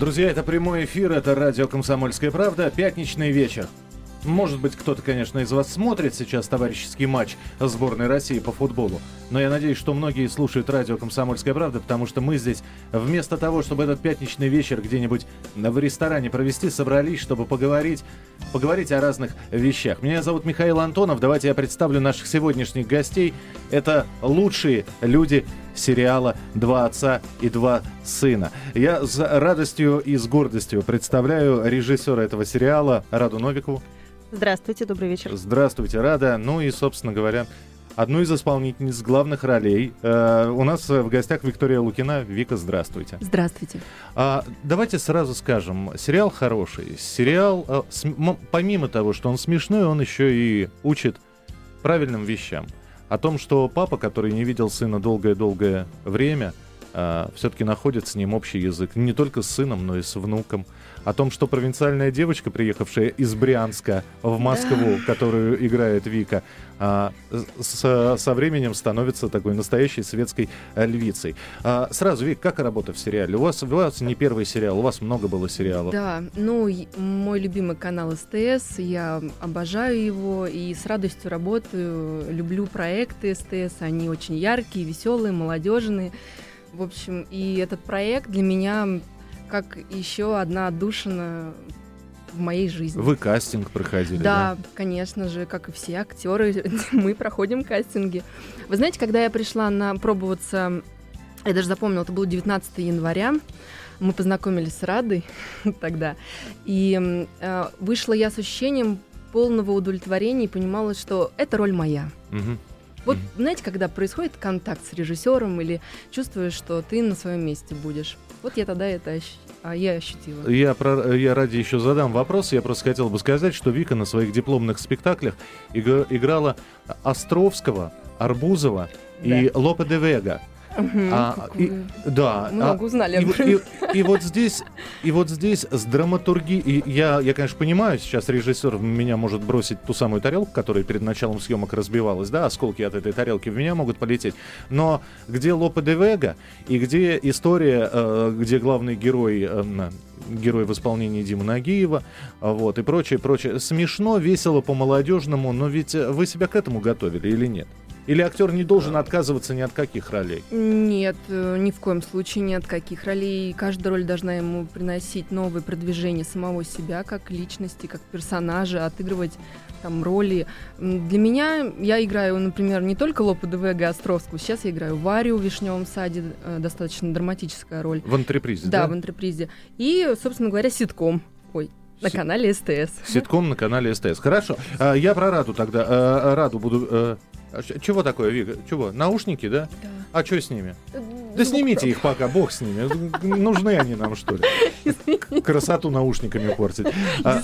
Друзья, это прямой эфир, это радио «Комсомольская правда», пятничный вечер. Может быть, кто-то, конечно, из вас смотрит сейчас товарищеский матч сборной России по футболу. Но я надеюсь, что многие слушают радио «Комсомольская правда», потому что мы здесь вместо того, чтобы этот пятничный вечер где-нибудь в ресторане провести, собрались, чтобы поговорить, поговорить о разных вещах. Меня зовут Михаил Антонов. Давайте я представлю наших сегодняшних гостей. Это лучшие люди сериала «Два отца и два сына». Я с радостью и с гордостью представляю режиссера этого сериала Раду Новикову. Здравствуйте, добрый вечер. Здравствуйте, Рада. Ну и, собственно говоря, одну из исполнительниц главных ролей. Э, у нас в гостях Виктория Лукина. Вика, здравствуйте. Здравствуйте. А, давайте сразу скажем, сериал хороший. Сериал, э, с, м, помимо того, что он смешной, он еще и учит правильным вещам. О том, что папа, который не видел сына долгое-долгое время, э, все-таки находит с ним общий язык. Не только с сыном, но и с внуком о том, что провинциальная девочка, приехавшая из Брянска в Москву, да. которую играет Вика, а, с, со временем становится такой настоящей светской львицей. А, сразу, Вик, как работа в сериале? У вас, у вас не первый сериал, у вас много было сериалов. Да, ну, мой любимый канал СТС, я обожаю его и с радостью работаю, люблю проекты СТС, они очень яркие, веселые, молодежные. В общем, и этот проект для меня как еще одна отдушина в моей жизни. Вы кастинг проходили? Да, да, конечно же, как и все актеры, мы проходим кастинги. Вы знаете, когда я пришла на пробоваться, я даже запомнила, это было 19 января, мы познакомились с Радой тогда, и э, вышла я с ощущением полного удовлетворения и понимала, что это роль моя. Угу. Вот, mm-hmm. знаете, когда происходит контакт с режиссером или чувствуешь, что ты на своем месте будешь. Вот я тогда это ощ... а я ощутила. Я, про... я ради еще задам вопрос. Я просто хотел бы сказать, что Вика на своих дипломных спектаклях иг... играла Островского, Арбузова да. и Лопе де Вега. Угу, а, и, да. Много а, узнали и, и, и, вот здесь, и вот здесь с драматургией, я, я, конечно, понимаю, сейчас режиссер меня может бросить ту самую тарелку, которая перед началом съемок разбивалась, да, осколки от этой тарелки в меня могут полететь, но где Лопе де Вега и где история, э, где главный герой э, герой в исполнении Димы Нагиева, вот, и прочее, прочее. Смешно, весело, по-молодежному, но ведь вы себя к этому готовили или нет? Или актер не должен отказываться ни от каких ролей? Нет, э, ни в коем случае ни от каких ролей. Каждая роль должна ему приносить новое продвижение самого себя как личности, как персонажа, отыгрывать там роли. Для меня я играю, например, не только Лопу ДВГ Островского, сейчас я играю Варю в «Вишневом саде», э, достаточно драматическая роль. В антрепризе, да? Да, в антрепризе. И, собственно говоря, ситком. Ой, на канале СТС. Ситком на канале СТС. Хорошо. А, я про Раду тогда. Э, Раду буду а чего такое, Вика? Чего? Наушники, да? Да. А что с ними? Да снимите их пока, бог с ними. Нужны они нам, что ли? Красоту наушниками портить. А.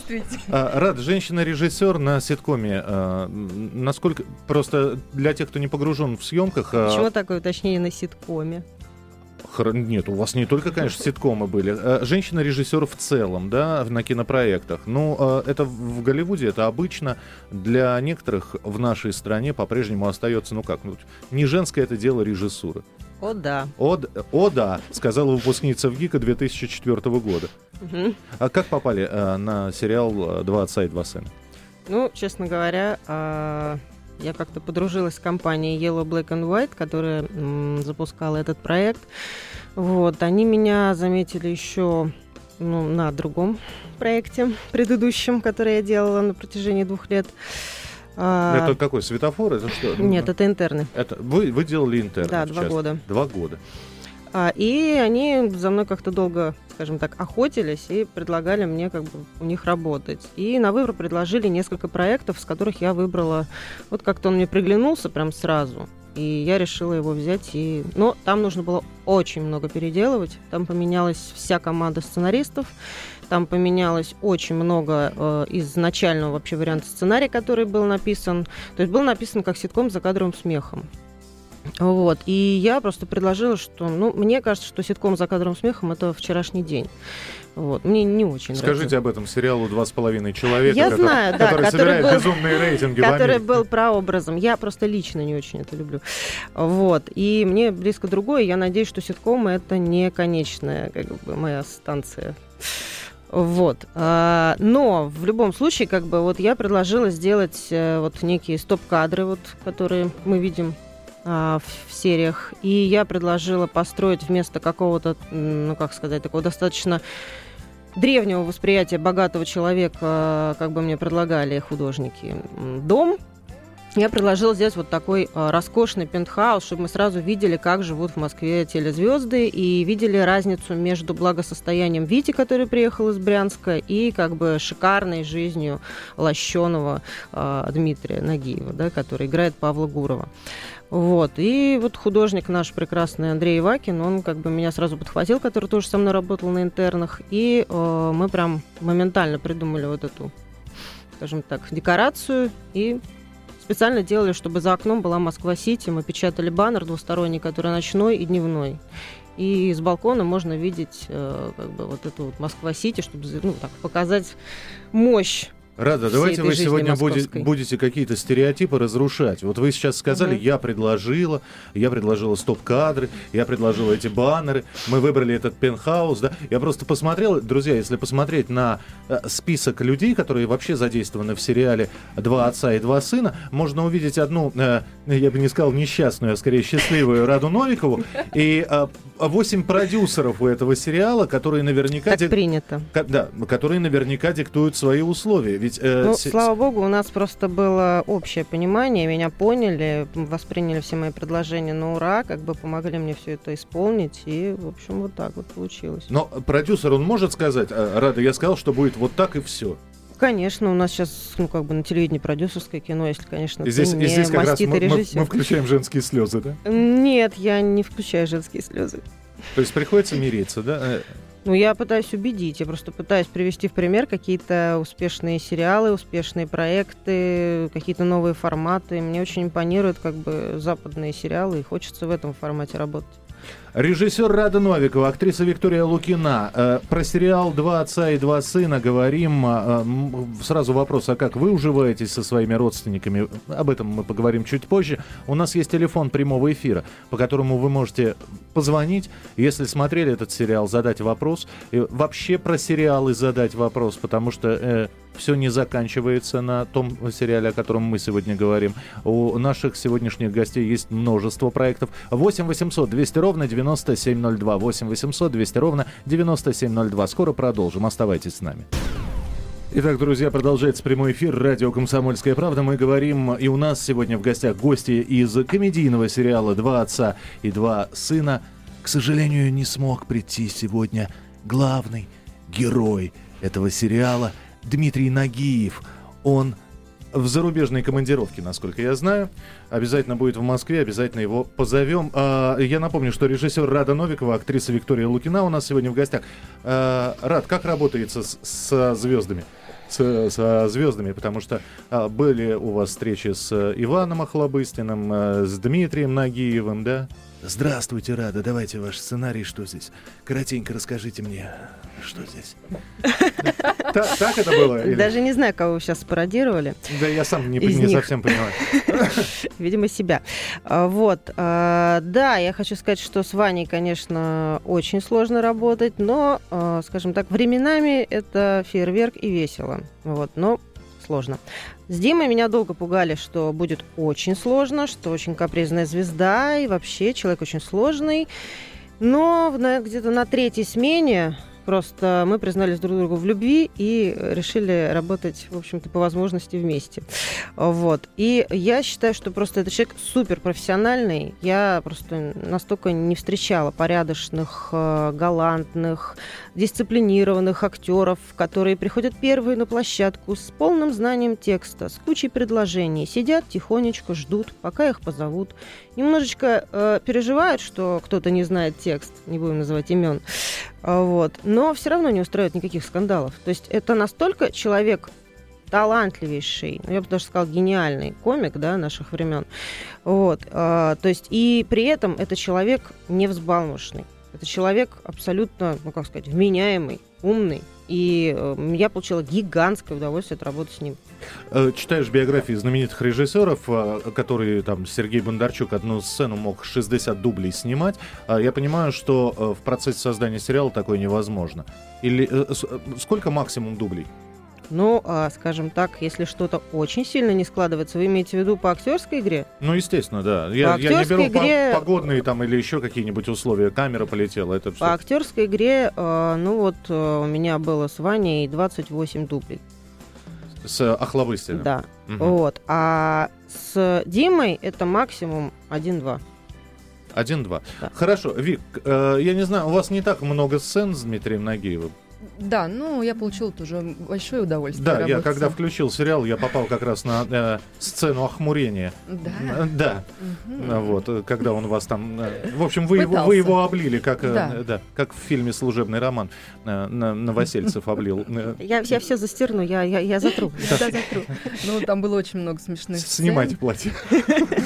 А, Рад, женщина-режиссер на ситкоме. А, насколько... Просто для тех, кто не погружен в съемках... А... Почему такое уточнение на ситкоме? Нет, у вас не только, конечно, ситкомы были. Э, женщина-режиссер в целом, да, на кинопроектах. Ну, э, это в Голливуде, это обычно. Для некоторых в нашей стране по-прежнему остается, ну как, ну, не женское это дело режиссуры. О, да. О, о да, сказала выпускница в ГИКа 2004 года. Угу. А как попали э, на сериал «Два отца и два сына»? Ну, честно говоря, э, я как-то подружилась с компанией Yellow Black and White, которая м, запускала этот проект. Вот, они меня заметили еще ну, на другом проекте предыдущем, который я делала на протяжении двух лет. А, это какой? Светофор? Это что? Нет, это интерны. Это вы, вы делали интерны? Да, два года. Два года. А, и они за мной как-то долго, скажем так, охотились и предлагали мне как бы у них работать. И на выбор предложили несколько проектов, с которых я выбрала. Вот как-то он мне приглянулся прям сразу. И я решила его взять. И... Но там нужно было очень много переделывать. Там поменялась вся команда сценаристов. Там поменялось очень много э, из начального вообще варианта сценария, который был написан. То есть был написан как ситком за кадровым смехом. Вот. И я просто предложила, что, ну, мне кажется, что ситком «За кадром смехом» — это вчерашний день. Вот. Мне не очень Скажите нравится. об этом сериалу «Два с половиной человека», Я который, знаю, да, который который собирает был- безумные рейтинги который был прообразом. Я просто лично не очень это люблю. Вот. И мне близко другое. Я надеюсь, что ситкомы это не конечная как бы, моя станция. Вот. А, Но в любом случае, как бы, вот я предложила сделать э, вот некие стоп-кадры, вот, которые мы видим в, в сериях. И я предложила построить вместо какого-то, ну как сказать, такого достаточно древнего восприятия богатого человека, как бы мне предлагали художники, дом. Я предложила сделать вот такой а, роскошный пентхаус, чтобы мы сразу видели, как живут в Москве телезвезды, и видели разницу между благосостоянием Вити, который приехал из Брянска, и как бы шикарной жизнью лощеного а, Дмитрия Нагиева, да, который играет Павла Гурова. Вот. И вот художник наш прекрасный Андрей Ивакин, он как бы меня сразу подхватил, который тоже со мной работал на интернах. И э, мы прям моментально придумали вот эту, скажем так, декорацию и специально делали, чтобы за окном была Москва-Сити. Мы печатали баннер двусторонний, который ночной и дневной. И с балкона можно видеть э, как бы вот эту вот Москва-Сити, чтобы ну, так, показать мощь Рада, давайте вы сегодня буде- московской. будете какие-то стереотипы разрушать. Вот вы сейчас сказали, Мгм. я предложила, я предложила стоп-кадры, я предложила эти баннеры, мы выбрали этот пентхаус, да. Я просто посмотрел, друзья, если посмотреть на э, список людей, которые вообще задействованы в сериале «Два отца и два сына», можно увидеть одну, э, я бы не сказал несчастную, а скорее счастливую Раду Новикову и э, восемь продюсеров у этого сериала, которые наверняка... так принято. Да, которые наверняка диктуют свои условия. Ведь э, Ну, се- слава богу, у нас просто было общее понимание, меня поняли, восприняли все мои предложения на ура, как бы помогли мне все это исполнить, и, в общем, вот так вот получилось. Но продюсер, он может сказать, «А, Рада, я сказал, что будет вот так и все. Конечно, у нас сейчас, ну, как бы на телевидении продюсерское кино, если, конечно, И здесь, ты и не здесь как раз мы, мы- режиссер. мы включаем женские слезы, да? Нет, я не включаю женские слезы. То есть приходится мириться, да? Ну, я пытаюсь убедить, я просто пытаюсь привести в пример какие-то успешные сериалы, успешные проекты, какие-то новые форматы. Мне очень импонируют как бы западные сериалы, и хочется в этом формате работать. Режиссер Рада Новикова, актриса Виктория Лукина. Э, про сериал «Два отца и два сына» говорим. Э, сразу вопрос, а как вы уживаетесь со своими родственниками? Об этом мы поговорим чуть позже. У нас есть телефон прямого эфира, по которому вы можете позвонить, если смотрели этот сериал, задать вопрос. И вообще про сериалы задать вопрос, потому что все не заканчивается на том сериале, о котором мы сегодня говорим. У наших сегодняшних гостей есть множество проектов. 8 800 200 ровно 9702. 8 800 200 ровно 9702. Скоро продолжим. Оставайтесь с нами. Итак, друзья, продолжается прямой эфир радио «Комсомольская правда». Мы говорим, и у нас сегодня в гостях гости из комедийного сериала «Два отца и два сына». К сожалению, не смог прийти сегодня главный герой этого сериала Дмитрий Нагиев. Он в зарубежной командировке, насколько я знаю. Обязательно будет в Москве, обязательно его позовем. А, Я напомню, что режиссер Рада Новикова, актриса Виктория Лукина у нас сегодня в гостях. А, Рад, как работается с, со звездами? С- со звездами, потому что а, были у вас встречи с Иваном Охлобыстиным, э, с Дмитрием Нагиевым, да? Здравствуйте, Рада, давайте ваш сценарий, что здесь? Коротенько расскажите мне, что здесь? Та- Так это было? Даже не знаю, кого вы сейчас спародировали. Да я сам не, совсем понимаю. Видимо, себя. А, Вот. а, Да, я хочу сказать, что с Ваней, конечно, очень сложно работать, но, а, скажем так, временами это фейерверк и весело. Вот, но сложно. С Димой меня долго пугали, что будет очень сложно, что очень капризная звезда, и вообще человек очень сложный. Но где-то на третьей смене просто мы признались друг другу в любви и решили работать, в общем-то, по возможности вместе. Вот. И я считаю, что просто этот человек супер профессиональный. Я просто настолько не встречала порядочных, э, галантных, дисциплинированных актеров, которые приходят первые на площадку с полным знанием текста, с кучей предложений, сидят тихонечко, ждут, пока их позовут. Немножечко э, переживают, что кто-то не знает текст, не будем называть имен. Вот. Но все равно не устраивает никаких скандалов. То есть это настолько человек талантливейший, ну, я бы даже сказала, гениальный комик, да, наших времен. Вот, э, то есть, и при этом это человек невзбалмошный. Это человек абсолютно, ну, как сказать, вменяемый, умный. И э, я получила гигантское удовольствие от работы с ним. Э, читаешь биографии знаменитых режиссеров, э, которые там Сергей Бондарчук одну сцену мог 60 дублей снимать. А я понимаю, что э, в процессе создания сериала такое невозможно. Или сколько максимум дублей? Ну, а, скажем так, если что-то очень сильно не складывается, вы имеете в виду по актерской игре? Ну, естественно, да. Я, по я не беру игре... погодные там или еще какие-нибудь условия. Камера полетела, это все. По актерской игре, а, ну вот а, у меня было с Ваней 28 дублей. С Охлобыстиным? Да. Угу. Вот. А с Димой это максимум 1-2. Один-два. Да. Хорошо, Вик, э, я не знаю, у вас не так много сцен с Дмитрием Нагиевым. Да, ну я получил тоже большое удовольствие. Да, я когда включил сериал, я попал как раз на э, сцену охмурения. Да. Э, да. Угу. Вот, э, когда он вас там. Э, в общем, вы его, вы его облили, как, э, да. Да, как в фильме Служебный роман э, Новосельцев облил. Я, я все застерну, я, я, я затру. Да, затру. Ну, там было очень много смешных Снимайте платье.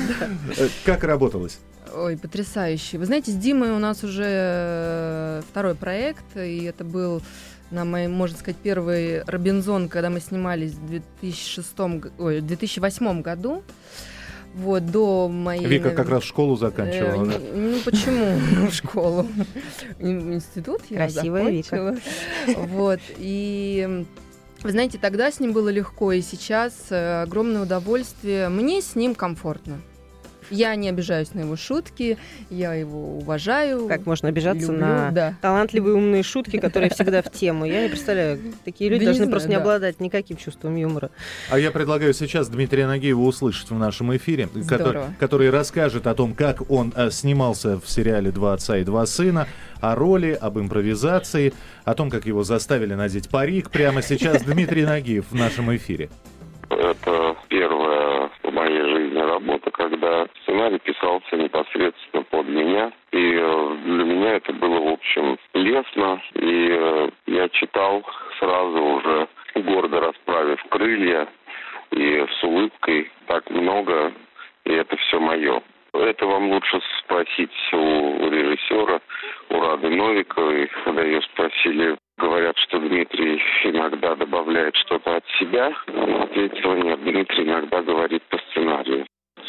Как работалось? Ой, потрясающе. Вы знаете, с Димой у нас уже второй проект, и это был на моем, можно сказать, первый Робинзон, когда мы снимались в 2006, ой, 2008 году. Вот, до моей... Вика как раз школу заканчивала, э, да? Ну, почему школу? Институт я Красивая закончила. Вика. Вот, и... Вы знаете, тогда с ним было легко, и сейчас э, огромное удовольствие. Мне с ним комфортно. Я не обижаюсь на его шутки, я его уважаю. Как можно обижаться люблю, на да. талантливые умные шутки, которые всегда в тему? Я не представляю, такие люди да должны не просто знаю, не обладать никаким чувством юмора. А я предлагаю сейчас Дмитрия Нагиева услышать в нашем эфире, который, который расскажет о том, как он э, снимался в сериале «Два отца и два сына», о роли, об импровизации, о том, как его заставили надеть парик. Прямо сейчас Дмитрий Нагиев в нашем эфире. Это жизни работа, когда сценарий писался непосредственно под меня. И э, для меня это было, в общем, лестно. И э, я читал сразу уже, гордо расправив крылья и с улыбкой так много, и это все мое. Это вам лучше спросить у режиссера, у Рады Новиковой, когда ее спросили, говорят, что Дмитрий иногда добавляет что-то от себя. Она ответила, нет, Дмитрий иногда говорит по сценарию.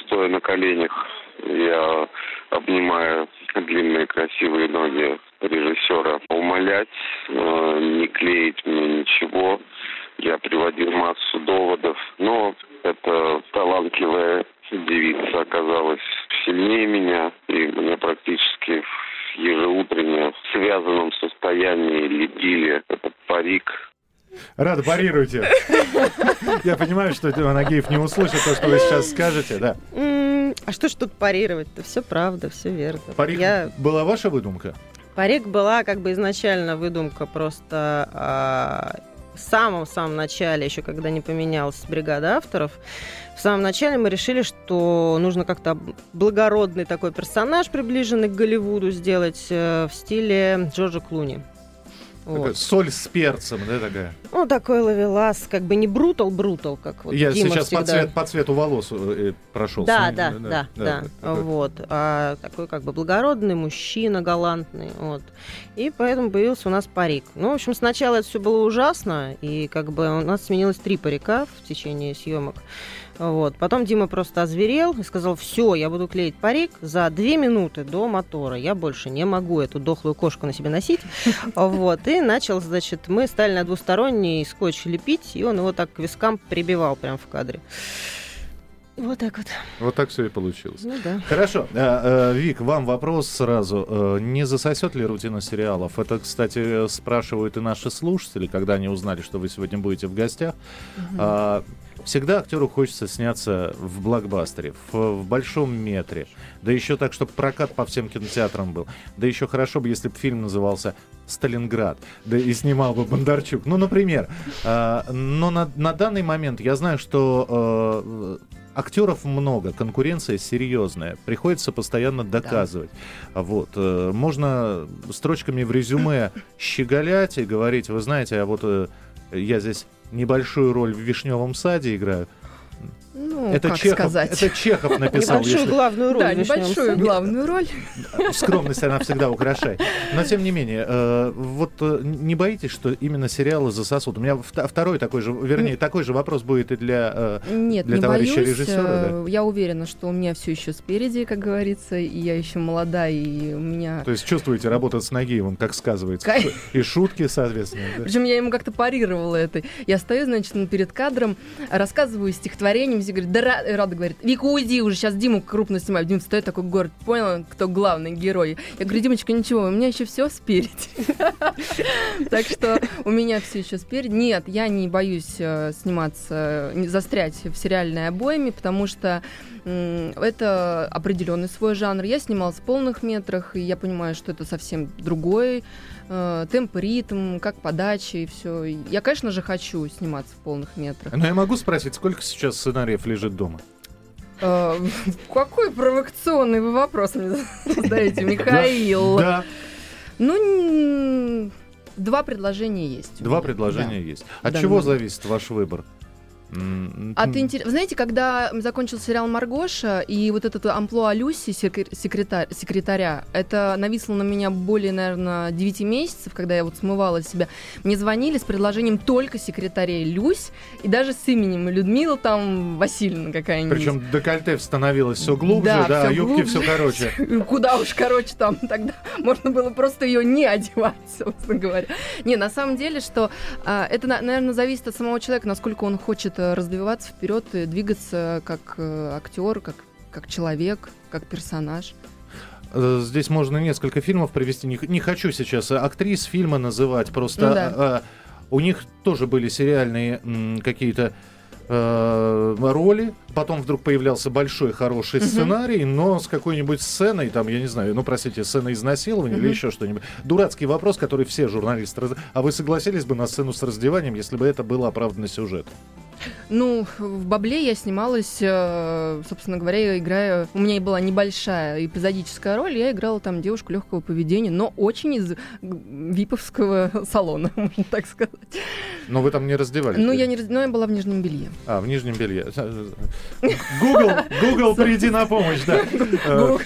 Стоя на коленях, я обнимаю длинные красивые ноги режиссера, умолять, э, не клеить мне ничего. Я приводил массу доводов, но эта талантливая девица оказалась сильнее меня, и мне практически ежеутренне в связанном состоянии лепили этот парик. Рада, парируйте. Я понимаю, что Нагиев не услышит то, что вы сейчас скажете, да. А что ж тут парировать-то? Все правда, все верно. Парик Я... была ваша выдумка? Парик была как бы изначально выдумка просто а, в самом-самом начале, еще когда не поменялась бригада авторов, в самом начале мы решили, что нужно как-то благородный такой персонаж, приближенный к Голливуду, сделать э, в стиле Джорджа Клуни. Вот. Соль с перцем, да, такая? Ну, такой ловелас, как бы не брутал-брутал, как вот Я Дима сейчас всегда. по, цвет, по цвету волос э, прошел. Да, да, да, да, да, да. Вот. А, такой как бы благородный мужчина, галантный, вот. И поэтому появился у нас парик. Ну, в общем, сначала это все было ужасно, и как бы у нас сменилось три парика в течение съемок. Вот. Потом Дима просто озверел и сказал, все, я буду клеить парик за две минуты до мотора. Я больше не могу эту дохлую кошку на себе носить. Вот. И начал, значит, мы стали на двусторонний скотч лепить, и он его так к вискам прибивал прямо в кадре. Вот так вот. Вот так все и получилось. Ну да. Хорошо. А, а, Вик, вам вопрос сразу. А, не засосет ли рутина сериалов? Это, кстати, спрашивают и наши слушатели, когда они узнали, что вы сегодня будете в гостях. Угу. Всегда актеру хочется сняться в блокбастере, в, в большом метре. Да еще так, чтобы прокат по всем кинотеатрам был. Да еще хорошо бы, если бы фильм назывался «Сталинград». Да и снимал бы Бондарчук. Ну, например. Э, но на, на данный момент я знаю, что э, актеров много, конкуренция серьезная, приходится постоянно доказывать. Да. Вот, э, можно строчками в резюме щеголять и говорить, вы знаете, а вот э, я здесь небольшую роль в «Вишневом саде» играю. Ну, это, как Чехов, сказать. это Чехов написал. Небольшую если- главную роль Да, в «Вишневом небольшую саде». главную роль. Скромность она всегда украшает. Но тем не менее, э, вот э, не боитесь, что именно сериалы засосут? У меня вт- второй такой же, вернее, такой же вопрос будет и для... э, Нет, Для не товарища боюсь. режиссера, Э, Я уверена, что у меня все еще спереди, как говорится, и я еще молода, и у меня... То есть чувствуете, работа с Нагиевым, как сказывается? Кай- И шутки, соответственно. да? Причем я ему как-то парировала это. Я стою, значит, перед кадром, рассказываю стихотворение, все говорят, да, Ра- Рада говорит, Вика, уйди уже, сейчас Диму крупно снимаю. Дима стоит такой, говорит, понял, кто главный герой? Я говорю, Димочка, ничего, у меня еще все спереди. Так что у меня все еще спереди. Нет, я не боюсь э, сниматься, застрять в сериальной обойме, потому что это определенный свой жанр. Я снималась в полных метрах, и я понимаю, что это совсем другой э, темп, ритм, как подача и все. Я, конечно же, хочу сниматься в полных метрах. Но я могу спросить, сколько сейчас сценариев лежит дома? Э, Какой провокационный вы вопрос мне задаете, Михаил? Да, Ну, два предложения есть. два предложения есть. От чего зависит ваш выбор? А ты. Знаете, когда закончился сериал Маргоша, и вот этот амплуа Люси, секре- секретарь, секретаря, это нависло на меня более, наверное, 9 месяцев, когда я вот смывала себя. Мне звонили с предложением только секретарей Люсь, и даже с именем Людмила там Васильевна какая-нибудь. Причем декольте становилось все глубже, Да, да, всё а юбки глубже. все короче. Куда уж, короче, там тогда можно было просто ее не одевать, собственно говоря. Не, на самом деле, что а, это, наверное, зависит от самого человека, насколько он хочет развиваться вперед двигаться как э, актер, как, как человек, как персонаж. Э, Здесь можно несколько фильмов привести. Не, не хочу сейчас э, актрис фильма называть, просто Ну да. э, у них тоже были сериальные какие-то э, роли. Потом вдруг появлялся большой хороший сценарий, но с какой-нибудь сценой, там, я не знаю, ну, простите, сцена изнасилования или еще что-нибудь. Дурацкий вопрос, который все журналисты... раз- А вы согласились бы на сцену с раздеванием, если бы это было оправдано сюжет? Ну, в «Бабле» я снималась, э, собственно говоря, я играю... У меня была небольшая эпизодическая роль, я играла там девушку легкого поведения, но очень из виповского салона, можно так сказать. Но вы там не раздевались. Ну, я не раз- но я была в нижнем белье. А, в нижнем белье. Google, Google, приди на помощь, да. Э,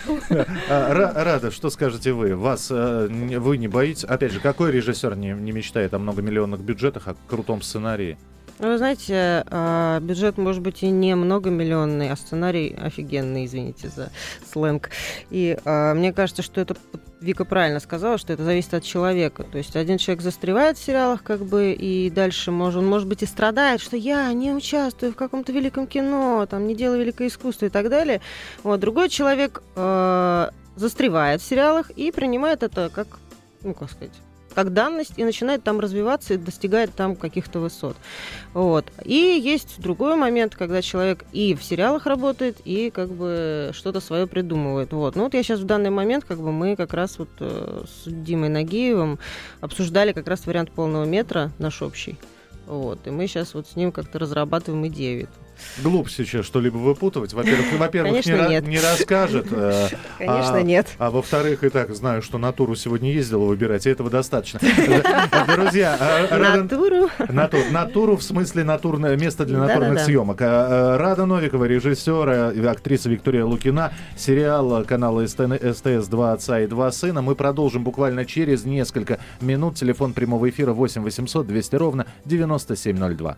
Ра- Рада, что скажете вы? Вас э, вы не боитесь? Опять же, какой режиссер не мечтает о многомиллионных бюджетах, о крутом сценарии? Ну, Вы знаете, а, бюджет может быть и не многомиллионный, а сценарий офигенный, извините за сленг. И а, мне кажется, что это Вика правильно сказала, что это зависит от человека. То есть один человек застревает в сериалах, как бы, и дальше может, он, может быть, и страдает, что я не участвую в каком-то великом кино, там, не делаю великое искусство и так далее. Вот. Другой человек э, застревает в сериалах и принимает это как, ну, как сказать, как данность и начинает там развиваться и достигает там каких-то высот. Вот. И есть другой момент, когда человек и в сериалах работает, и как бы что-то свое придумывает. Вот. Ну вот я сейчас в данный момент, как бы мы как раз вот э, с Димой Нагиевым обсуждали как раз вариант полного метра наш общий. Вот. И мы сейчас вот с ним как-то разрабатываем идею. Эту. Глупо сейчас что-либо выпутывать. Во-первых, во-первых не, не расскажет. э, Конечно, а- нет. А во-вторых, и так знаю, что натуру сегодня ездила выбирать, и этого достатно. Друзья, э, Натуру. Натур, натуру в смысле натурное место для натурных съемок. Э, Рада Новикова, режиссер, э, актриса Виктория Лукина, сериал канала СТС «Два отца и два сына». Мы продолжим буквально через несколько минут. Телефон прямого эфира 8 800 200 ровно 9702.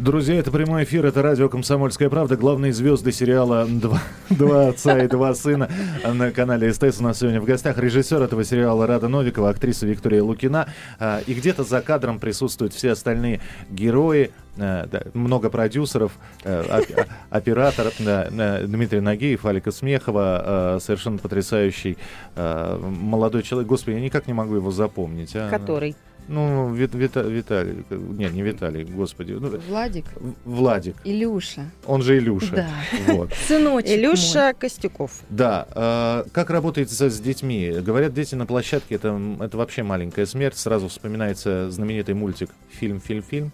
Друзья, это прямой эфир, это радио «Комсомольская правда». Главные звезды сериала «Два, «Два отца и два сына» на канале СТС у нас сегодня в гостях. Режиссер этого сериала Рада Новикова, актриса Виктория Лукина. А, И где-то за кадром присутствуют все остальные герои, да, много продюсеров, а- оператор Дмитрий Нагиев, Алика Смехова, совершенно потрясающий молодой человек. Господи, я никак не могу его запомнить. а. Который. Ну, Вит- Вита- Виталий, э, нет, не Виталий, господи, ну, Владик, Владик, Илюша. он же Илюша. Да. Вот. Сыночек Илюша Костюков. Да, э, как работает с, с детьми? Говорят, дети на площадке это, это вообще маленькая смерть. Сразу вспоминается знаменитый мультик фильм, фильм, фильм.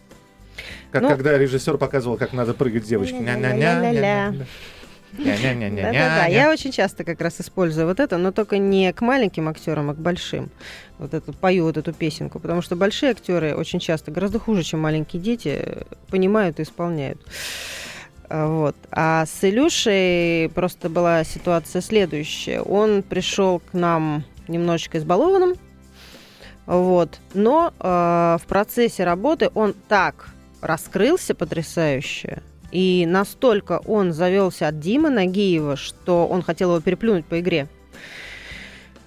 Как Ну- когда режиссер показывал, как надо прыгать девочке. Ля-ля-ля-ля-ля. Да-да-да, я очень часто как раз использую вот это, но только не к маленьким актерам, а к большим. Вот эту пою вот эту песенку, потому что большие актеры очень часто гораздо хуже, чем маленькие дети, понимают и исполняют. А, вот. А с Илюшей просто была ситуация следующая. Он пришел к нам немножечко избалованным, вот. Но э, в процессе работы он так раскрылся потрясающе, и настолько он завелся от Димы Нагиева, что он хотел его переплюнуть по игре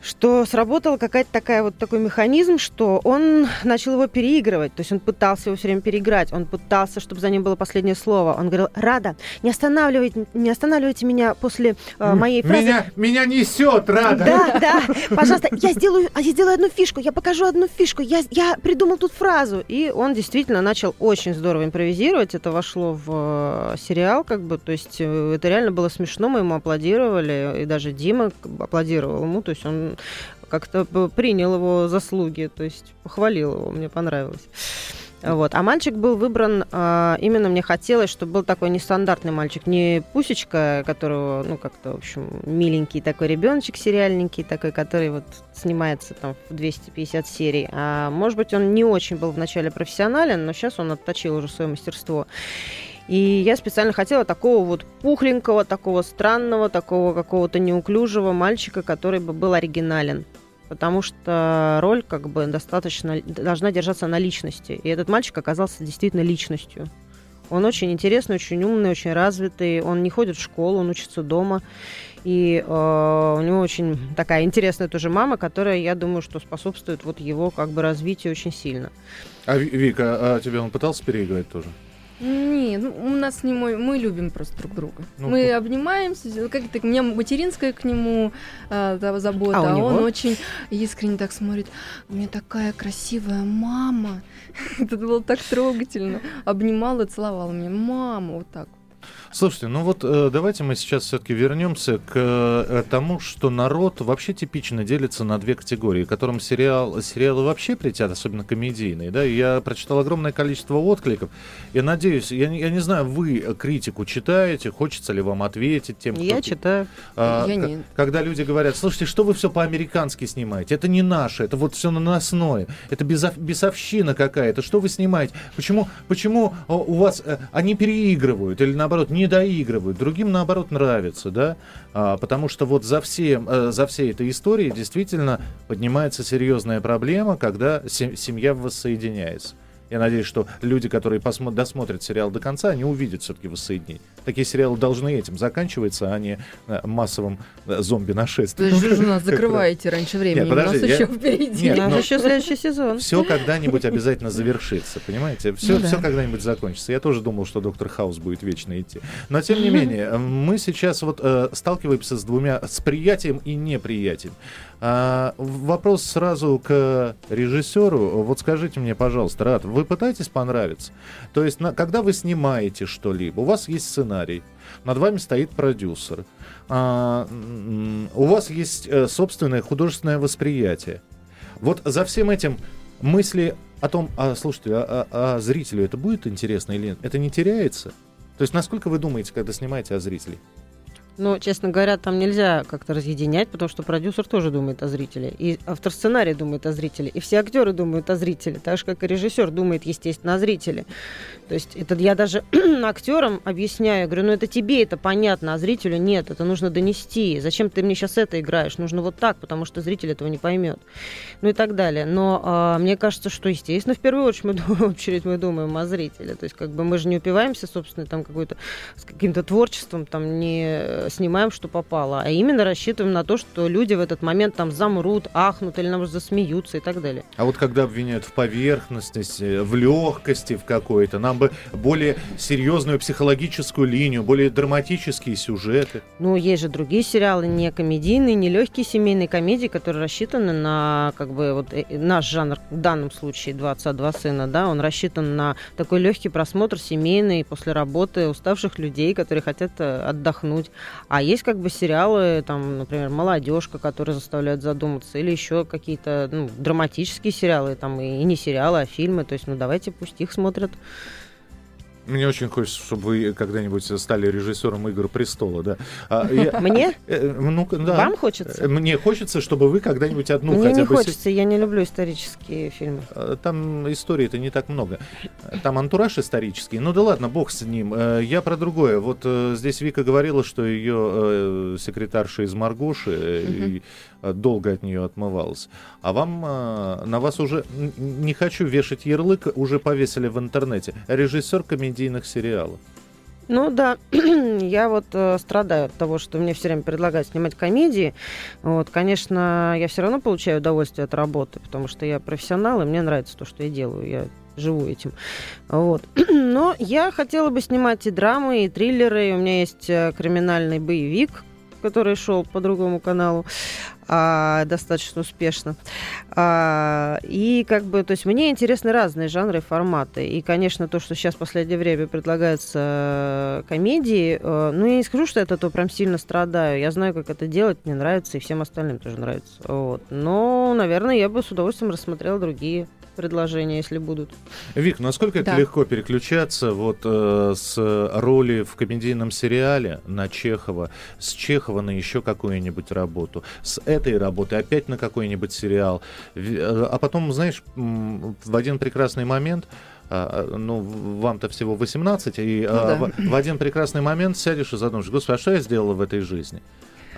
что сработал какая-то такая вот такой механизм, что он начал его переигрывать, то есть он пытался его все время переиграть, он пытался, чтобы за ним было последнее слово. Он говорил: "Рада, не останавливайте, не останавливайте меня после э, моей фразы". Меня, меня несет, Рада. Да, да, пожалуйста, я сделаю, а я сделаю одну фишку, я покажу одну фишку, я, я придумал тут фразу, и он действительно начал очень здорово импровизировать. Это вошло в э, сериал, как бы, то есть э, это реально было смешно, мы ему аплодировали, и даже Дима аплодировал ему, то есть он как-то принял его заслуги, то есть похвалил его, мне понравилось. Вот. А мальчик был выбран, а, именно мне хотелось, чтобы был такой нестандартный мальчик, не пусечка, которого, ну, как-то, в общем, миленький такой ребеночек сериальненький, такой, который вот снимается там в 250 серий. А может быть, он не очень был вначале профессионален, но сейчас он отточил уже свое мастерство. И я специально хотела такого вот пухленького, такого странного, такого какого-то неуклюжего мальчика, который бы был оригинален. Потому что роль как бы достаточно должна держаться на личности. И этот мальчик оказался действительно личностью. Он очень интересный, очень умный, очень развитый. Он не ходит в школу, он учится дома. И э, у него очень такая интересная тоже мама, которая, я думаю, что способствует вот его как бы развитию очень сильно. А Вика, а тебя он пытался переиграть тоже? Не, ну, у нас не мой, мы любим просто друг друга. Ну, мы обнимаемся, как то у меня материнская к нему э, забота, а, а он очень искренне так смотрит. У меня такая красивая мама. Это было так трогательно. Обнимал и целовал меня. Мама, вот так. Слушайте, ну вот э, давайте мы сейчас все-таки вернемся к э, тому, что народ вообще типично делится на две категории, которым сериал, сериалы вообще притят, особенно комедийные. Да? Я прочитал огромное количество откликов. Я надеюсь, я, я не знаю, вы критику читаете, хочется ли вам ответить тем, кто... Я читаю. А, я не. Когда люди говорят, слушайте, что вы все по-американски снимаете? Это не наше, это вот все наносное, это безов, бесовщина какая-то. Что вы снимаете? Почему, почему у вас э, они переигрывают или наоборот не доигрывают, другим наоборот нравится, да, а, потому что вот за, всем, э, за всей этой историей действительно поднимается серьезная проблема, когда семья воссоединяется. Я надеюсь, что люди, которые посмо- досмотрят сериал до конца, они увидят все-таки воссоединение. Такие сериалы должны этим заканчиваться, а не э, массовым э, зомби-нашествием. Вы же нас закрываете раньше времени, Нет, подожди, у нас я... еще впереди. Нет, у нас еще следующий сезон. Все когда-нибудь обязательно завершится, понимаете? Все, ну, все когда-нибудь закончится. Я тоже думал, что Доктор Хаус будет вечно идти. Но, тем не менее, мы сейчас вот э, сталкиваемся с двумя, с приятием и неприятием. А, вопрос сразу к режиссеру. Вот скажите мне, пожалуйста, Рад, вы пытаетесь понравиться? То есть, на, когда вы снимаете что-либо, у вас есть сценарий, над вами стоит продюсер, а, у вас есть а, собственное художественное восприятие. Вот за всем этим мысли о том, а, слушайте, а, а, а зрителю это будет интересно или нет, это не теряется? То есть, насколько вы думаете, когда снимаете о зрителе? Но, честно говоря, там нельзя как-то разъединять, потому что продюсер тоже думает о зрителе, и автор сценария думает о зрителе, и все актеры думают о зрителе, так же, как и режиссер думает, естественно, о зрителе. То есть это я даже актерам объясняю, говорю, ну это тебе это понятно, а зрителю нет, это нужно донести. Зачем ты мне сейчас это играешь? Нужно вот так, потому что зритель этого не поймет. Ну и так далее. Но а, мне кажется, что, естественно, в первую очередь мы, очередь мы думаем о зрителе. То есть как бы мы же не упиваемся, собственно, там какой-то с каким-то творчеством, там не снимаем, что попало, а именно рассчитываем на то, что люди в этот момент там замрут, ахнут или, наоборот, засмеются и так далее. А вот когда обвиняют в поверхностности, в легкости в какой-то, нам бы более серьезную психологическую линию, более драматические сюжеты. Ну, есть же другие сериалы, не комедийные, не легкие семейные комедии, которые рассчитаны на, как бы, вот э, наш жанр, в данном случае «Два отца, два сына», да, он рассчитан на такой легкий просмотр семейный после работы уставших людей, которые хотят э, отдохнуть. А есть как бы сериалы, там, например, «Молодежка», которые заставляют задуматься, или еще какие-то ну, драматические сериалы, там, и не сериалы, а фильмы. То есть, ну, давайте пусть их смотрят. Мне очень хочется, чтобы вы когда-нибудь стали режиссером «Игр престола», да. А, я, Мне? Ну, да. Вам хочется? Мне хочется, чтобы вы когда-нибудь одну Мне хотя не бы... хочется, я не люблю исторические фильмы. А, там истории-то не так много. Там антураж исторический. Ну да ладно, бог с ним. Э, я про другое. Вот э, здесь Вика говорила, что ее секретарша из Маргоши. Долго от нее отмывалась. А вам, на вас уже, не хочу вешать ярлык, уже повесили в интернете. Режиссер комедийных сериалов. Ну да, я вот э, страдаю от того, что мне все время предлагают снимать комедии. Вот, конечно, я все равно получаю удовольствие от работы, потому что я профессионал, и мне нравится то, что я делаю. Я живу этим. Вот. Но я хотела бы снимать и драмы, и триллеры. У меня есть э, криминальный боевик, который шел по другому каналу а, достаточно успешно. А, и как бы, то есть мне интересны разные жанры и форматы. И, конечно, то, что сейчас в последнее время предлагаются комедии, э, ну, я не скажу, что это то прям сильно страдаю. Я знаю, как это делать, мне нравится, и всем остальным тоже нравится. Вот. Но, наверное, я бы с удовольствием рассмотрела другие предложения, если будут. Вик, насколько да. это легко переключаться вот э, с роли в комедийном сериале на Чехова, с Чехова на еще какую-нибудь работу, с этой работы опять на какой-нибудь сериал, э, а потом, знаешь, в один прекрасный момент а, а, ну, вам-то всего 18, и ну, а, да. в, в один прекрасный момент сядешь и задумаешь, господи, а что я сделала в этой жизни?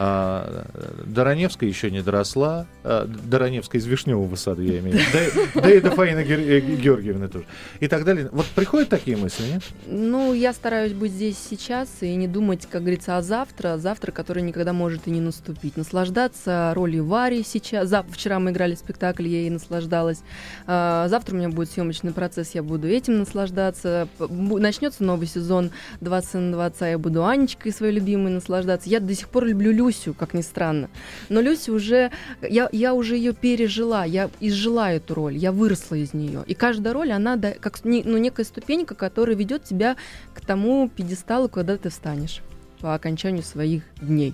А, Дороневская еще не доросла. А, Дороневская из Вишневого сада, я имею в виду. Да, и до Фаины э, Георгиевны тоже. И так далее. Вот приходят такие мысли, нет? Ну, я стараюсь быть здесь сейчас и не думать, как говорится, о завтра. Завтра, который никогда может и не наступить. Наслаждаться ролью Вари сейчас. Вчера мы играли спектакль, я ей наслаждалась. А, завтра у меня будет съемочный процесс, я буду этим наслаждаться. Начнется новый сезон 20 на 20, я буду Анечкой своей любимой наслаждаться. Я до сих пор люблю Люсю, как ни странно. Но Люся уже, я, я уже ее пережила, я изжила эту роль, я выросла из нее. И каждая роль, она да, как ну, некая ступенька, которая ведет тебя к тому пьедесталу, куда ты встанешь по окончанию своих дней.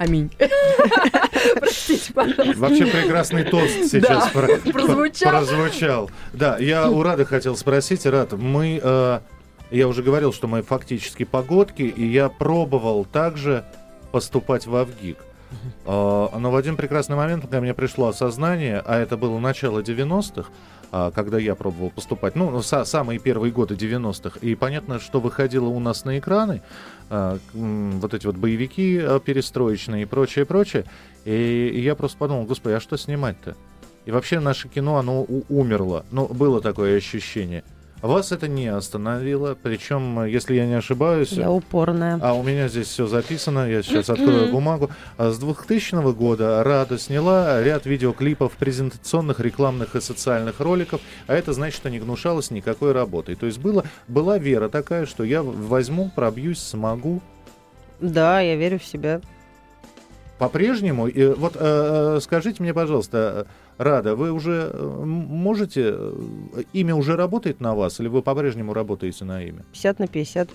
Аминь. Простите, пожалуйста. Вообще прекрасный тост сейчас да, прозвучал. прозвучал. Да, я у Рады хотел спросить. Рад, мы, э, я уже говорил, что мы фактически погодки, и я пробовал также поступать в Авгик. Uh, но в один прекрасный момент ко мне пришло осознание, а это было начало 90-х, а, когда я пробовал поступать, ну, са- самые первые годы 90-х, и понятно, что выходило у нас на экраны, а, вот эти вот боевики перестроечные и прочее, прочее, и, я просто подумал, господи, а что снимать-то? И вообще наше кино, оно умерло, ну, было такое ощущение – вас это не остановило, причем, если я не ошибаюсь... Я упорная. А у меня здесь все записано, я сейчас открою бумагу. А с 2000 года Рада сняла ряд видеоклипов, презентационных, рекламных и социальных роликов, а это значит, что не гнушалась никакой работой. То есть было, была вера такая, что я возьму, пробьюсь, смогу. Да, я верю в себя. По-прежнему, и вот э, э скажите мне, пожалуйста, Рада, вы уже э, можете, э, имя уже работает на вас, или вы по-прежнему работаете на имя? 50 на 50.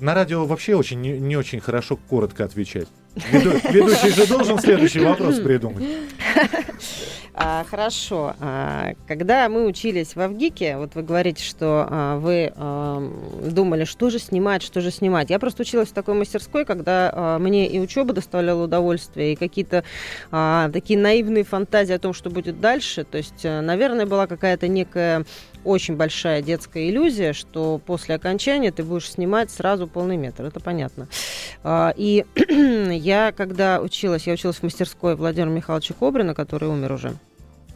На радио вообще очень не, не очень хорошо коротко отвечать. Веду, ведущий же должен следующий вопрос придумать. А, хорошо. А, когда мы учились в Авгике, вот вы говорите, что а, вы а, думали, что же снимать, что же снимать. Я просто училась в такой мастерской, когда а, мне и учеба доставляла удовольствие, и какие-то а, такие наивные фантазии о том, что будет дальше. То есть, а, наверное, была какая-то некая очень большая детская иллюзия, что после окончания ты будешь снимать сразу полный метр. Это понятно. А, и я, когда училась, я училась в мастерской Владимира Михайловича Кобрина, который умер уже.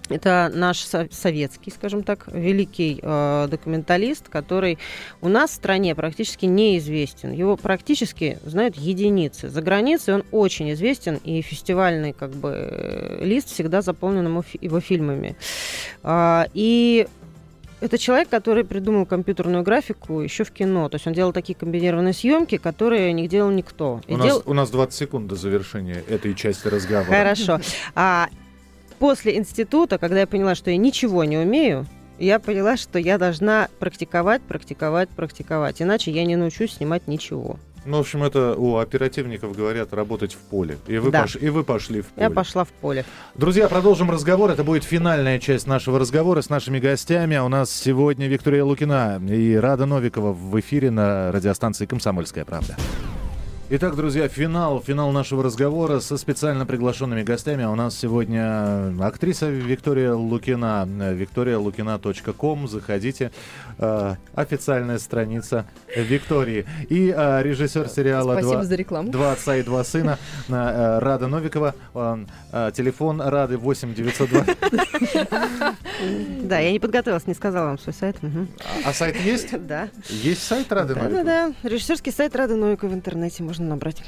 Это наш советский, скажем так, великий э, документалист, который у нас в стране практически неизвестен. Его практически знают единицы. За границей он очень известен, и фестивальный как бы лист всегда заполнен его, его фильмами. Э, и это человек, который придумал компьютерную графику еще в кино. То есть он делал такие комбинированные съемки, которые не делал никто. у, нас, у нас 20 секунд до завершения этой части разговора. Хорошо. А после института, когда я поняла, что я ничего не умею, я поняла, что я должна практиковать, практиковать, практиковать. Иначе я не научусь снимать ничего. Ну, в общем, это у оперативников говорят работать в поле. И вы, Да. пош- и вы пошли в поле. Я пошла в поле. Друзья, продолжим разговор. Это будет финальная часть нашего разговора с нашими гостями. А у нас сегодня Виктория Лукина и Рада Новикова в эфире на радиостанции «Комсомольская правда». Итак, друзья, финал, финал нашего разговора со специально приглашенными гостями. А у нас сегодня актриса Виктория Лукина, викториалукина.ком. Заходите. Э, официальная страница Виктории. И э, режиссер сериала Спасибо «Два- за рекламу. Два отца и два сына. На, э, Рада Новикова. Э, телефон Рады 8 902. Да, я не подготовилась, не сказала вам свой сайт. А, а сайт есть? Да. Есть сайт Рады Новиковой? да, да. Режиссерский сайт Рады Новикова в интернете можно набрать.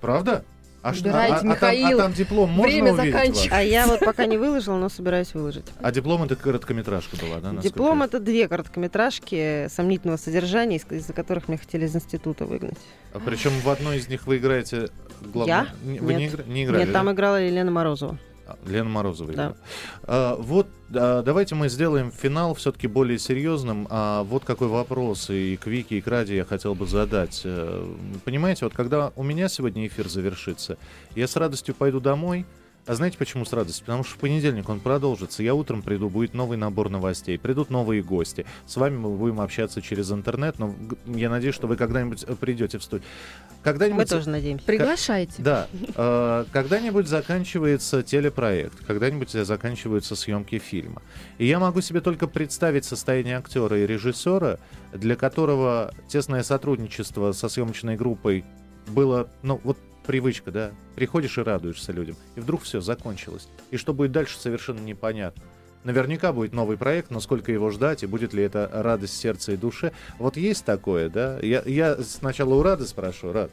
Правда? А, что- Убирайте, а- а там- Михаил. а там диплом можно Время увидеть? А я вот пока не выложила, но собираюсь выложить. А диплом это короткометражка была, да? Диплом это две короткометражки сомнительного содержания, из- из-за которых меня хотели из института выгнать. А Причем в одной из них вы играете главную... Я? Не- Вы не, Нет. игра- не играли, Нет, там да? играла Елена Морозова. А, Лена Морозова Да. А, вот, а, давайте мы сделаем финал все-таки более серьезным. А вот какой вопрос и к Вике, и к Раде я хотел бы задать. Э, Понимаете, вот когда у меня сегодня эфир завершится, я с радостью пойду домой. А знаете почему с радостью? Потому что в понедельник он продолжится. Я утром приду, будет новый набор новостей, придут новые гости. С вами мы будем общаться через интернет, но я надеюсь, что вы когда-нибудь э, придете в студию. Мы Когда-нибудь... тоже надеемся. Приглашайте. Да. Э, Когда-нибудь заканчивается телепроект, когда-нибудь заканчиваются съемки фильма. И я могу себе только представить состояние актера и режиссера, для которого тесное сотрудничество со съемочной группой было, ну, вот привычка, да. Приходишь и радуешься людям. И вдруг все закончилось. И что будет дальше, совершенно непонятно. Наверняка будет новый проект, но сколько его ждать, и будет ли это радость сердца и душе. Вот есть такое, да? Я, я сначала у Рады спрошу. Рад.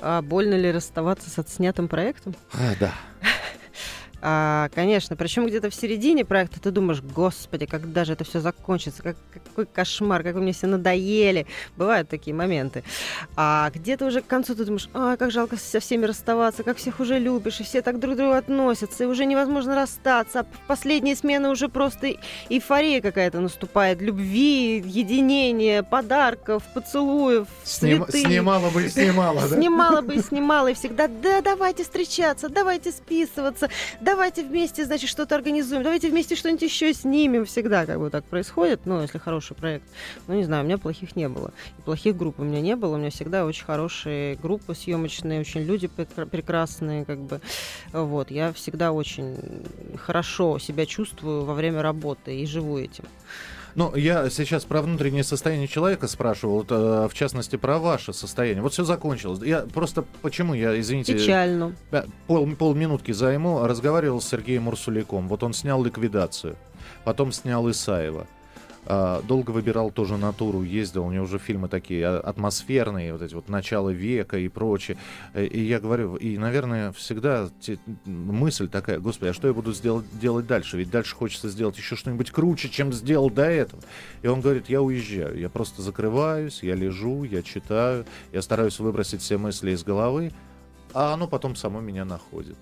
А больно ли расставаться с отснятым проектом? А, да. А, конечно, причем где-то в середине проекта ты думаешь, господи, когда же это все закончится, как, какой кошмар, как вы мне все надоели. Бывают такие моменты. А где-то уже к концу ты думаешь, а, как жалко со всеми расставаться, как всех уже любишь, и все так друг к другу относятся, и уже невозможно расстаться. А в последние смены уже просто эйфория какая-то наступает, любви, единения, подарков, поцелуев, Сним- цветы. Снимала бы и снимала, да? Снимала бы и снимала, и всегда, да, давайте встречаться, давайте списываться, давайте вместе, значит, что-то организуем, давайте вместе что-нибудь еще снимем. Всегда как бы так происходит, ну, если хороший проект. Ну, не знаю, у меня плохих не было. И плохих групп у меня не было, у меня всегда очень хорошие группы съемочные, очень люди прекра- прекрасные, как бы. Вот, я всегда очень хорошо себя чувствую во время работы и живу этим. Ну, я сейчас про внутреннее состояние человека спрашивал, вот, э, в частности, про ваше состояние. Вот все закончилось. Я просто, почему я, извините, Печально. пол, полминутки займу, разговаривал с Сергеем Урсуляком. Вот он снял «Ликвидацию», потом снял «Исаева». А, Долго выбирал тоже натуру, ездил, у него уже фильмы такие а, атмосферные, вот эти вот «Начало века» и прочее. Э, И я говорю, и, наверное, всегда те- мысль такая, господи, а что я буду сделать, делать дальше? Ведь дальше хочется сделать еще что-нибудь круче, чем сделал до этого. И он говорит, я уезжаю, я просто закрываюсь, я лежу, я читаю, я стараюсь выбросить все мысли из головы, а оно потом само меня находит.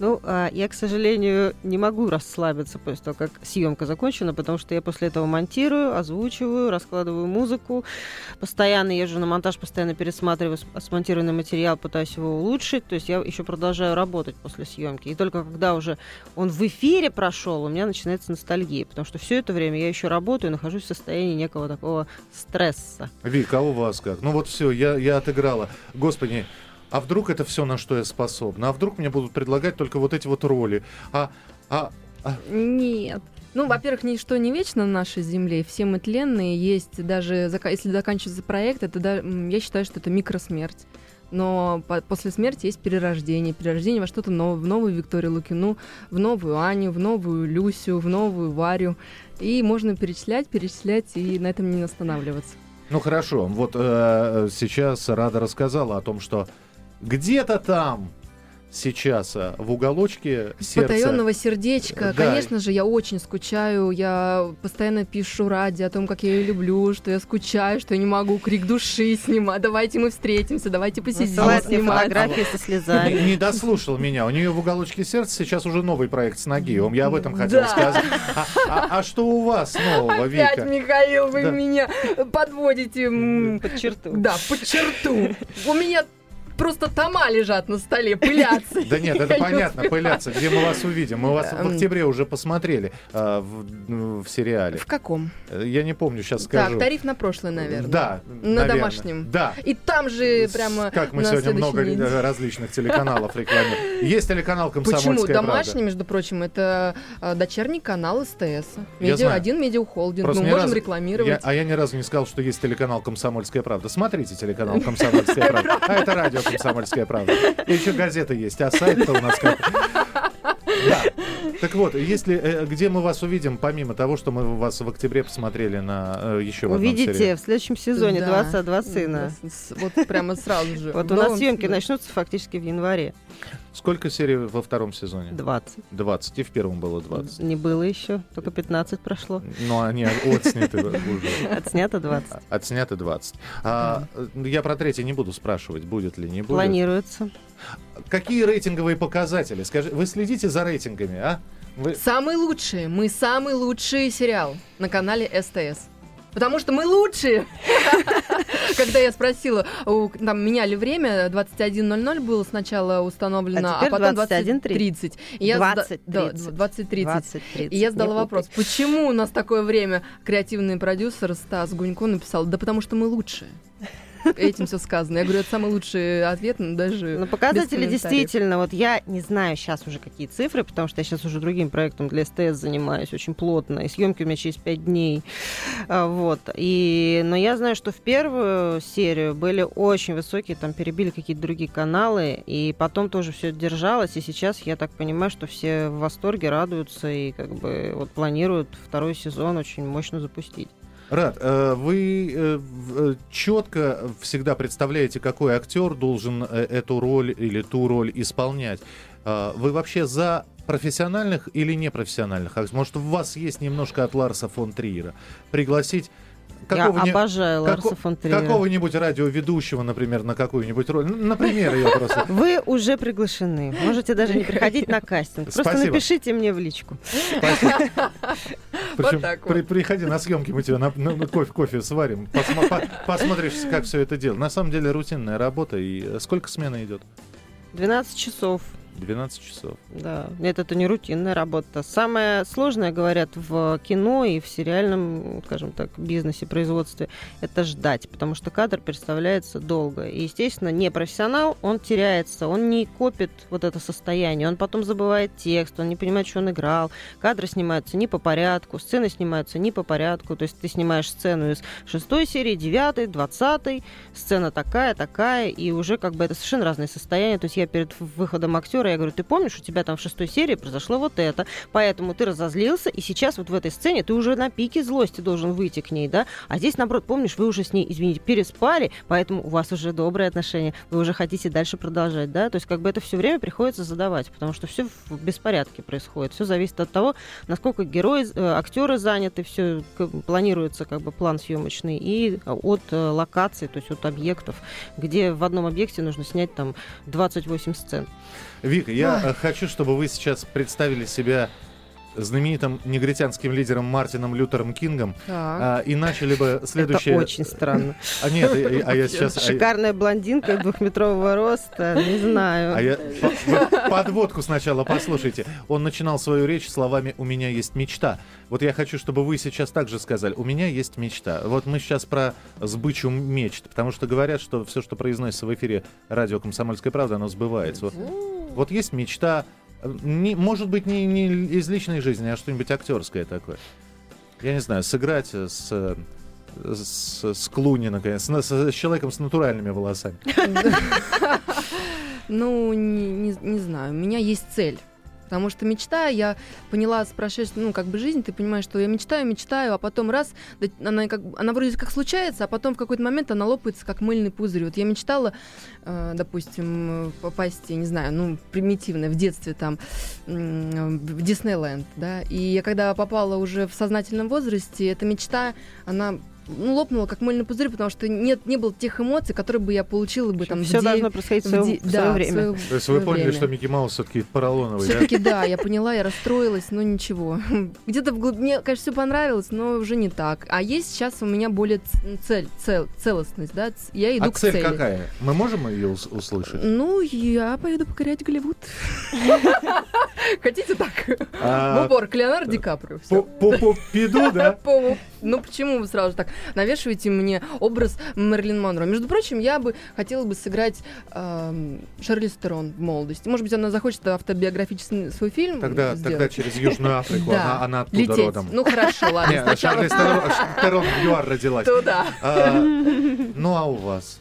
Ну, а, я, к сожалению, не могу расслабиться после того, как съемка закончена, потому что я после этого монтирую, озвучиваю, раскладываю музыку, постоянно езжу на монтаж, постоянно пересматриваю смонтированный материал, пытаюсь его улучшить. То есть я еще продолжаю работать после съемки. И только когда уже он в эфире прошел, у меня начинается ностальгия, потому что все это время я еще работаю, нахожусь в состоянии некого такого стресса. Вика, а у вас как? Ну вот все, я, я отыграла. Господи, а вдруг это все, на что я способна? А вдруг мне будут предлагать только вот эти вот роли? А, а, а- Нет. Ну, во-первых, ничто не вечно на нашей земле, все мы тленные, есть даже, если заканчивается проект, это, да- я считаю, что это микросмерть. Но по- после смерти есть перерождение. Перерождение во что-то новое, в новую Викторию Лукину, в новую Аню, в новую Люсю, в новую Варю. И можно перечислять, перечислять и на этом не останавливаться. Ну хорошо, вот э, сейчас Рада рассказала о том, что где-то там сейчас а, в уголочке сердца? Потаенного сердечка. Да. Конечно же, я очень скучаю. Я постоянно пишу Ради о том, как я ее люблю, что я скучаю, что я не могу крик души снимать. Давайте мы встретимся, давайте посидим, Высылает мне снимать. фотографии со слезами. Не, не дослушал меня. У нее в уголочке сердца сейчас уже новый проект с ноги. Я об этом хотел Да. сказать. А, а- а что у вас нового, Опять, Вика? Михаил, вы Да. меня подводите. Под черту. Да, под черту. У меня просто тома лежат на столе, пылятся. Да нет, это понятно, пыляться. Где мы вас увидим? Мы вас в Эм. октябре уже посмотрели в, ну, в сериале. В каком? Э, Я не помню, сейчас скажу. Так, тариф на прошлое, наверное. Да, На домашнем. Да. И там же прямо Как мы сегодня много э, различных телеканалов рекламируем. Есть телеканал «Комсомольская Почему? правда». Домашний, между прочим, это дочерний канал СТС. Медиа один медиахолдинг. Мы можем рекламировать. А я ни разу не сказал, что есть телеканал «Комсомольская правда». Смотрите телеканал «Комсомольская правда». А это радио «Комсомольская правда». И еще газета есть, а сайт-то у нас как... Да. Так вот, если э, где мы вас увидим, помимо того, что мы вас в октябре посмотрели на э, еще в Увидите сериале? в следующем сезоне Да. два отца, два сына. С- с- Вот прямо сразу же. Вот у нас съемки начнутся фактически в январе. Сколько серий во втором сезоне? 20. 20. И в первом было 20. Не было еще, только 15 прошло. Но они отсняты уже. Отснято 20. Отсняты 20. А, я про третий не буду спрашивать, будет ли, не будет. Планируется. Какие рейтинговые показатели? Скажи, вы следите за рейтингами, а? Вы... Самый лучший. Мы самый лучший сериал на канале СТС. Потому что мы лучшие. Когда я спросила, там меняли время, 21.00 было сначала установлено, А а, потом 21:30. 20.30. И я сда- 20:30. да, 20.30. 20, 30. И я задала вопрос, почему у нас такое время? Креативный продюсер Стас Гунько написал, да потому что мы лучшие. Этим все сказано. Я говорю, это самый лучший ответ, но даже Ну, без показатели действительно, вот я не знаю сейчас уже какие цифры, потому что я сейчас уже другим проектом для СТС занимаюсь очень плотно, и съемки у меня через пять дней. А, Вот. И, но я знаю, что в первую серию были очень высокие, там перебили какие-то другие каналы, и потом тоже все держалось, и сейчас я так понимаю, что все в восторге, радуются и как бы вот планируют второй сезон очень мощно запустить. Рад, э, вы четко всегда представляете, какой актер должен э, эту роль или ту роль исполнять. Э, Вы вообще за профессиональных или непрофессиональных? актеров? Может, у вас есть немножко от Ларса фон Триера? Пригласить какого-ни- я обожаю како- Ларса фон Триера. какого-нибудь радиоведущего, например, на какую-нибудь роль. Ну, Например, я просто... Вы уже приглашены. Можете даже не приходить на кастинг. Просто Спасибо. напишите мне в личку. Причем так при- вот. приходи на съемки, мы тебе на, на- на кофе, кофе сварим. Посма- по- посмотришь, как все это дело. На самом деле рутинная работа. И э, сколько смена идет? 12 часов. 12 часов. Да, нет, это не рутинная работа. Самое сложное, говорят, в кино и в сериальном, скажем так, бизнесе, производстве, это ждать, потому что кадр представляется долго. И, естественно, не профессионал, он теряется, он не копит вот это состояние, он потом забывает текст, он не понимает, что он играл. Кадры снимаются не по порядку, сцены снимаются не по порядку. То есть ты снимаешь сцену из шестой серии, девятой, двадцатой, сцена такая, такая, и уже как бы это совершенно разные состояния. То есть я перед выходом актера, я говорю, ты помнишь, у тебя там в шестой серии произошло вот это, поэтому ты разозлился, и сейчас вот в этой сцене ты уже на пике злости должен выйти к ней, да, а здесь, наоборот, помнишь, вы уже с ней, извините, переспали, поэтому у вас уже добрые отношения, вы уже хотите дальше продолжать, да, то есть как бы это все время приходится задавать, потому что все в беспорядке происходит, все зависит от того, насколько герои, э, актеры заняты, все планируется как бы план съемочный, и от э, локаций, то есть от объектов, где в одном объекте нужно снять там 28 сцен. Вика, я э, хочу, чтобы вы сейчас представили себя знаменитым негритянским лидером Мартином Лютером Кингом а, и начали бы следующее... Это очень странно. А нет, и- а я сейчас... а Шикарная блондинка двухметрового роста, не знаю. А я подводку сначала послушайте. Он начинал свою речь словами «У меня есть мечта». Вот я хочу, чтобы вы сейчас также сказали «У меня есть мечта». Вот мы сейчас про сбычу мечт, потому что говорят, что все, что произносится в эфире радио «Комсомольская правда», оно сбывается. Вот, вот есть мечта, э, не, может быть, не, не из личной жизни, а что-нибудь актерское такое. Я не знаю, сыграть с... э, С, с Клуни, наконец, с, с человеком с натуральными волосами. Ну, не знаю. У меня есть цель. Потому что мечта, я поняла с прошедшей, ну, как бы жизнь, ты понимаешь, что я мечтаю, мечтаю, а потом раз, она, как, она вроде как случается, а потом в какой-то момент она лопается, как мыльный пузырь. Вот я мечтала, э, допустим, попасть, я не знаю, ну, примитивно, в детстве там, в Диснейленд, да, и я когда попала уже в сознательном возрасте, эта мечта, она ну, лопнула как мыльный пузырь, потому что нет, не было тех эмоций, которые бы я получила бы там Все должно происходить в, свое, в, в свое да, время. В свое, То есть вы поняли, время. что Микки Маус все-таки поролоновый, Все-таки да? да, я поняла, я расстроилась, но ничего. Где-то в глубине, мне, конечно, все понравилось, но уже не так. А есть сейчас у меня более цель, цел, целостность, да, я иду а к цель цели. какая? Мы можем ее услышать? Ну, я поеду покорять Голливуд. Хотите так? А, в упор, к Леонардо Ди Каприо. По пиду, да? Ну, почему вы сразу так? навешиваете мне образ Мерлин Монро. Между прочим, я бы хотела бы сыграть Шарли Стерон в молодости. Может быть, она захочет автобиографический свой фильм Тогда, тогда через Южную Африку, она, она оттуда Лететь. родом. Ну, хорошо, ладно. Шарли Стерон в ЮАР родилась. Туда. А, ну, а у вас?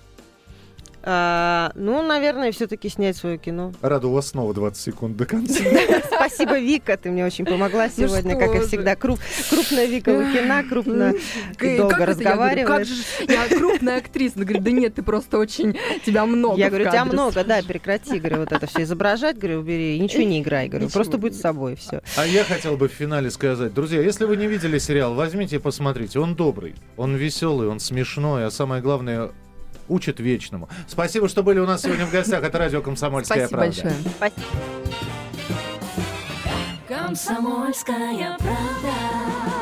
А, ну, наверное, все-таки снять свое кино. Рада, у вас снова 20 секунд до конца. Спасибо, Вика, ты мне очень помогла ну сегодня, как и всегда. Крупная Вика Лукина, крупно долго разговариваешь. Я крупная актриса. Она говорит, да нет, ты просто очень, тебя много Я говорю, тебя много, да, прекрати, говорю, вот это все изображать, говорю, убери, ничего не играй, говорю, просто будь собой, все. А я хотел бы в финале сказать, друзья, если вы не видели сериал, возьмите и посмотрите, он добрый, он веселый, он смешной, а самое главное, учит вечному. Спасибо, что были у нас сегодня в гостях. Это радио «Комсомольская Спасибо правда». большое. Спасибо. «Комсомольская правда».